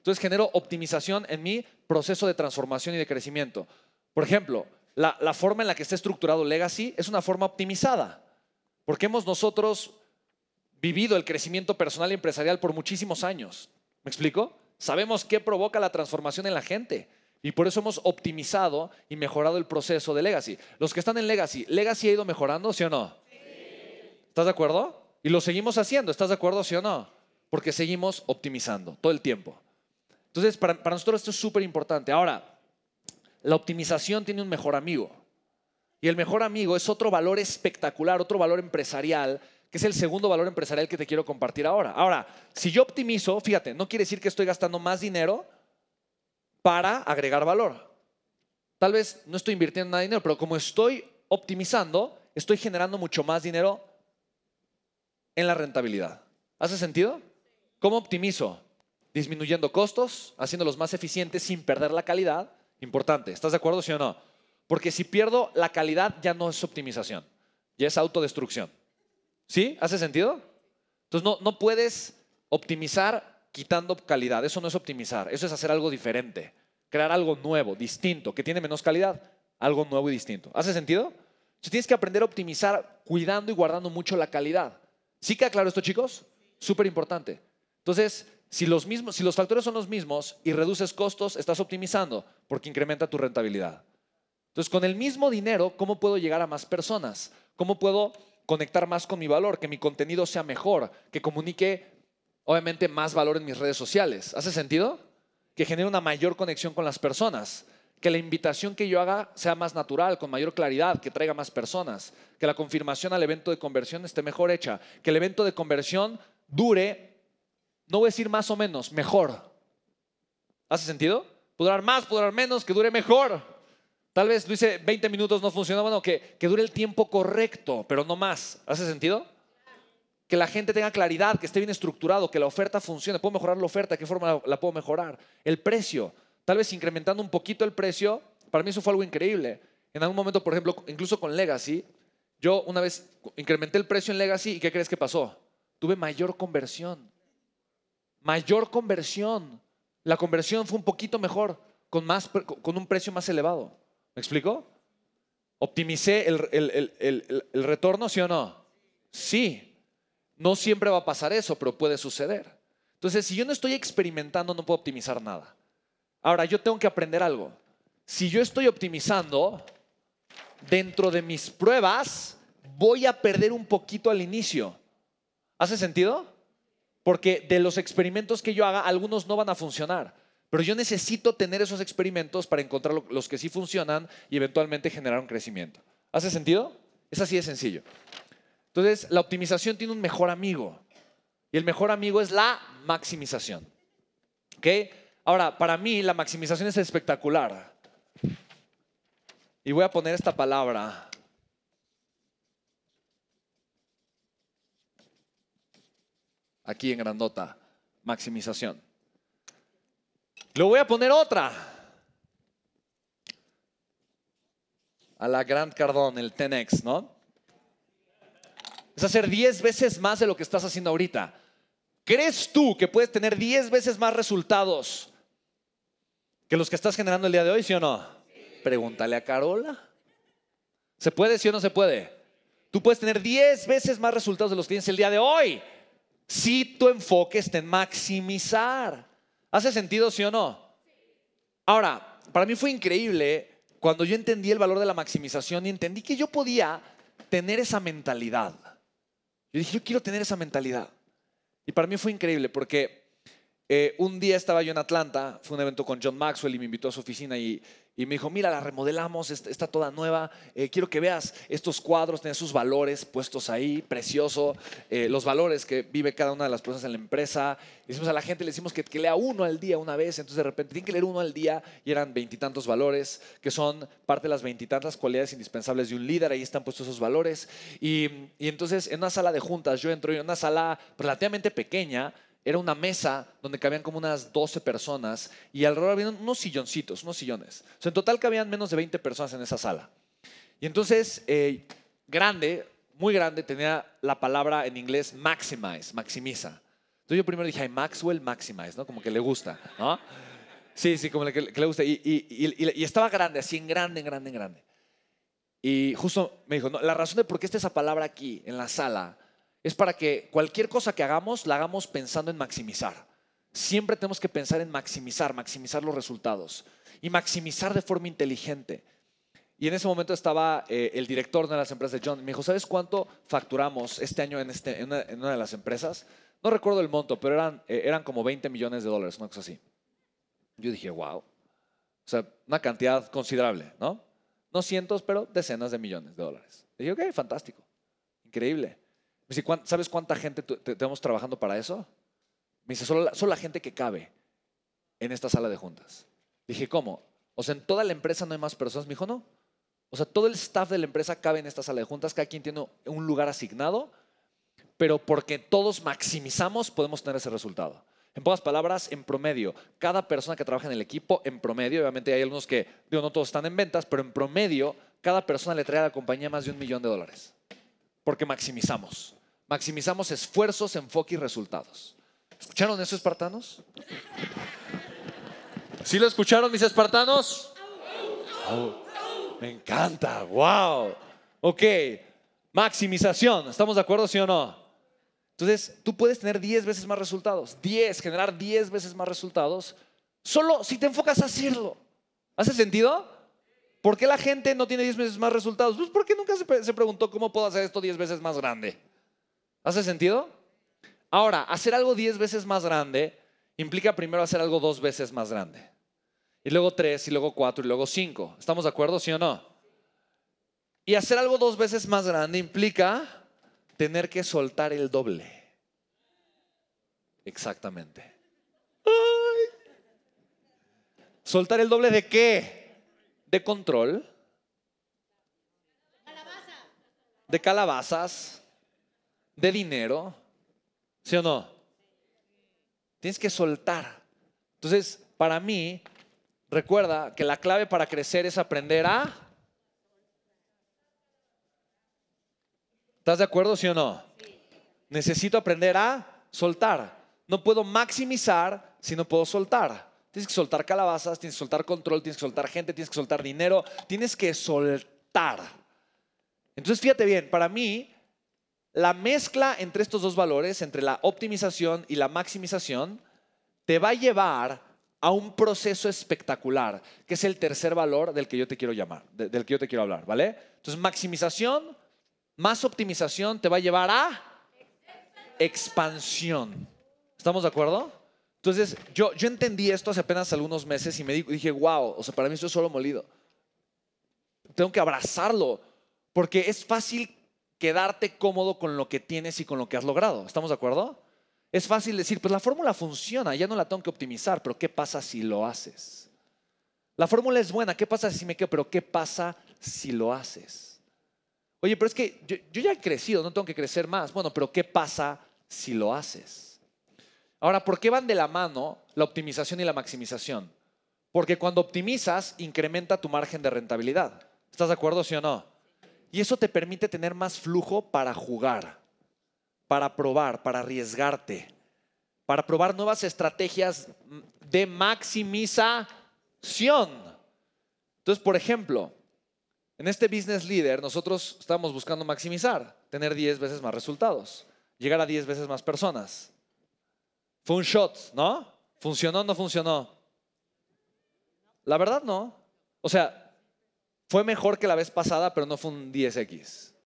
Entonces genero optimización en mi proceso de transformación y de crecimiento. Por ejemplo, la, la forma en la que está estructurado Legacy es una forma optimizada, porque hemos nosotros vivido el crecimiento personal y empresarial por muchísimos años. ¿Me explico? Sabemos qué provoca la transformación en la gente. Y por eso hemos optimizado y mejorado el proceso de Legacy. Los que están en Legacy, ¿Legacy ha ido mejorando, sí o no? ¿Estás de acuerdo? Y lo seguimos haciendo, ¿estás de acuerdo, sí o no? Porque seguimos optimizando todo el tiempo. Entonces, para, para nosotros esto es súper importante. Ahora, la optimización tiene un mejor amigo. Y el mejor amigo es otro valor espectacular, otro valor empresarial, que es el segundo valor empresarial que te quiero compartir ahora. Ahora, si yo optimizo, fíjate, no quiere decir que estoy gastando más dinero para agregar valor. Tal vez no estoy invirtiendo nada de dinero, pero como estoy optimizando, estoy generando mucho más dinero en la rentabilidad. ¿Hace sentido? ¿Cómo optimizo? Disminuyendo costos, haciéndolos más eficientes sin perder la calidad. Importante, ¿estás de acuerdo, sí o no? Porque si pierdo la calidad ya no es optimización, ya es autodestrucción. ¿Sí? ¿Hace sentido? Entonces no, no puedes optimizar quitando calidad, eso no es optimizar, eso es hacer algo diferente, crear algo nuevo, distinto, que tiene menos calidad, algo nuevo y distinto. ¿Hace sentido? Entonces tienes que aprender a optimizar cuidando y guardando mucho la calidad. ¿Sí queda claro esto, chicos? Súper importante. Entonces, si los, mismos, si los factores son los mismos y reduces costos, estás optimizando porque incrementa tu rentabilidad. Entonces, con el mismo dinero, ¿cómo puedo llegar a más personas? ¿Cómo puedo conectar más con mi valor? Que mi contenido sea mejor, que comunique, obviamente, más valor en mis redes sociales. ¿Hace sentido? Que genere una mayor conexión con las personas. Que la invitación que yo haga sea más natural, con mayor claridad, que traiga más personas. Que la confirmación al evento de conversión esté mejor hecha. Que el evento de conversión dure, no voy a decir más o menos, mejor. ¿Hace sentido? Puede durar más, puede durar menos, que dure mejor. Tal vez lo hice 20 minutos, no funcionó. Bueno, que, que dure el tiempo correcto, pero no más. ¿Hace sentido? Que la gente tenga claridad, que esté bien estructurado, que la oferta funcione. ¿Puedo mejorar la oferta? ¿De qué forma la, la puedo mejorar? El precio. Tal vez incrementando un poquito el precio. Para mí eso fue algo increíble. En algún momento, por ejemplo, incluso con Legacy, yo una vez incrementé el precio en Legacy y ¿qué crees que pasó? Tuve mayor conversión. Mayor conversión. La conversión fue un poquito mejor, con, más, con un precio más elevado. ¿Me explico? ¿Optimicé el, el- el- el- retorno, sí o no? Sí. No siempre va a pasar eso, pero puede suceder. Entonces, si yo no estoy experimentando, no puedo optimizar nada. Ahora, yo tengo que aprender algo. Si yo estoy optimizando, dentro de mis pruebas, voy a perder un poquito al inicio. ¿Hace sentido? Porque de los experimentos que yo haga, algunos no van a funcionar. Pero yo necesito tener esos experimentos para encontrar lo- los que sí funcionan y eventualmente generar un crecimiento. ¿Hace sentido? Es así de sencillo. Entonces, la optimización tiene un mejor amigo. Y el mejor amigo es la maximización. ¿Ok? Ahora, para mí la maximización es espectacular. Y voy a poner esta palabra. Aquí en grandota. Maximización. Le voy a poner otra. A la Grant Cardone, el 10X, ¿no? Es hacer 10 veces más de lo que estás haciendo ahorita. ¿Crees tú que puedes tener 10 veces más resultados que los que estás generando el día de hoy, sí o no? Pregúntale a Carola. ¿Se puede, sí o no se puede? Tú puedes tener 10 veces más resultados de los que tienes el día de hoy si tu enfoque está en maximizar. ¿Hace sentido, sí o no? Ahora, para mí fue increíble cuando yo entendí el valor de la maximización y entendí que yo podía tener esa mentalidad. Yo dije, yo quiero tener esa mentalidad. Y para mí fue increíble porque eh, un día estaba yo en Atlanta, fue un evento con John Maxwell y me invitó a su oficina y, y me dijo, mira, la remodelamos, está, toda nueva, eh, quiero que veas estos cuadros, tienen sus valores puestos ahí, precioso, eh, los valores que vive cada una de las personas en la empresa. Le decimos a la gente, le decimos que, que lea uno al día una vez, entonces de repente tienen que leer uno al día y eran veintitantos valores, que son parte de las veintitantas cualidades indispensables de un líder, ahí están puestos esos valores. Y, y entonces en una sala de juntas, yo entro en una sala relativamente pequeña, era una mesa donde cabían como unas 12 personas y alrededor había unos silloncitos, unos sillones. O sea, en total cabían menos de 20 personas en esa sala. Y entonces, eh, grande, muy grande, tenía la palabra en inglés maximize, maximiza. Entonces yo primero dije, ay, Maxwell Maximize, ¿no? Como que le gusta, ¿no? Sí, sí, como que, le gusta. Y, y, estaba grande, así en grande, en grande, en grande. Y justo me dijo, no, la razón de por qué está esa palabra aquí, en la sala, es para que cualquier cosa que hagamos, la hagamos pensando en maximizar. Siempre tenemos que pensar en maximizar, maximizar los resultados y maximizar de forma inteligente. Y en ese momento estaba eh, el director de una de las empresas de John. Me dijo, ¿sabes cuánto facturamos este año en, este, en, una, de las empresas? No recuerdo el monto, pero eran, eh, como 20 millones de dólares, una cosa así. Yo dije, wow. O sea, una cantidad considerable, ¿no? No cientos, pero decenas de millones de dólares. dije, ok, fantástico. Increíble. Me dice, ¿sabes cuánta gente tenemos trabajando para eso? Me dice, solo solo la gente que cabe en esta sala de juntas. Dije, ¿cómo? O sea, en toda la empresa no hay más personas. Me dijo, no. O sea, todo el staff de la empresa cabe en esta sala de juntas, cada quien tiene un lugar asignado, pero porque todos maximizamos podemos tener ese resultado. En pocas palabras, en promedio, cada persona que trabaja en el equipo, en promedio, obviamente hay algunos que, digo, no todos están en ventas, pero en promedio, cada persona le trae a la compañía más de un millón de dólares. Porque maximizamos. Maximizamos esfuerzos, enfoque y resultados. ¿Escucharon eso, espartanos? ¿Sí lo escucharon, mis espartanos? Me encanta, wow. Ok, maximización, ¿estamos de acuerdo, sí o no? Entonces, tú puedes tener 10 veces más resultados, 10, generar 10 veces más resultados, solo si te enfocas a hacerlo. ¿Hace sentido? ¿Por qué la gente no tiene 10 veces más resultados? Pues porque nunca se, se preguntó cómo puedo hacer esto 10 veces más grande. ¿Hace sentido? Ahora, hacer algo 10 veces más grande implica primero hacer algo dos veces más grande y luego tres, y luego cuatro, y luego cinco. ¿Estamos de acuerdo, sí o no? Y hacer algo dos veces más grande implica tener que soltar el doble. Exactamente. ¿Soltar el doble de qué? De control. De calabazas. De dinero. ¿Sí o no? Tienes que soltar. Entonces, para mí, Recuerda que la clave para crecer es aprender a... ¿Estás de acuerdo, sí o no? Necesito aprender a soltar. No puedo maximizar si no puedo soltar. Tienes que soltar calabazas, tienes que soltar control, tienes que soltar gente, tienes que soltar dinero, tienes que soltar. Entonces, fíjate bien, para mí, la mezcla entre estos dos valores, entre la optimización y la maximización, te va a llevar a un proceso espectacular, que es el tercer valor del que yo te quiero llamar, del que yo te quiero hablar, ¿vale? Entonces, maximización más optimización te va a llevar a expansión. ¿Estamos de acuerdo? Entonces, yo, yo entendí esto hace apenas algunos meses y me dije, wow, o sea, para mí esto es solo molido. Tengo que abrazarlo, porque es fácil quedarte cómodo con lo que tienes y con lo que has logrado. ¿Estamos de acuerdo? Es fácil decir, pues la fórmula funciona, ya no la tengo que optimizar, pero ¿qué pasa si lo haces? La fórmula es buena, ¿qué pasa si me quedo? Pero ¿qué pasa si lo haces? Oye, pero es que yo, ya he crecido, no tengo que crecer más. Bueno, pero ¿qué pasa si lo haces? Ahora, ¿por qué van de la mano la optimización y la maximización? Porque cuando optimizas, incrementa tu margen de rentabilidad. ¿Estás de acuerdo, sí o no? Y eso te permite tener más flujo para jugar para probar, para arriesgarte, para probar nuevas estrategias de maximización. Entonces, por ejemplo, en este Business Leader nosotros estamos buscando maximizar, tener 10 veces más resultados, llegar a 10 veces más personas. Fue un shot, ¿no? ¿Funcionó o no funcionó? La verdad no. O sea, fue mejor que la vez pasada, pero no fue un 10X.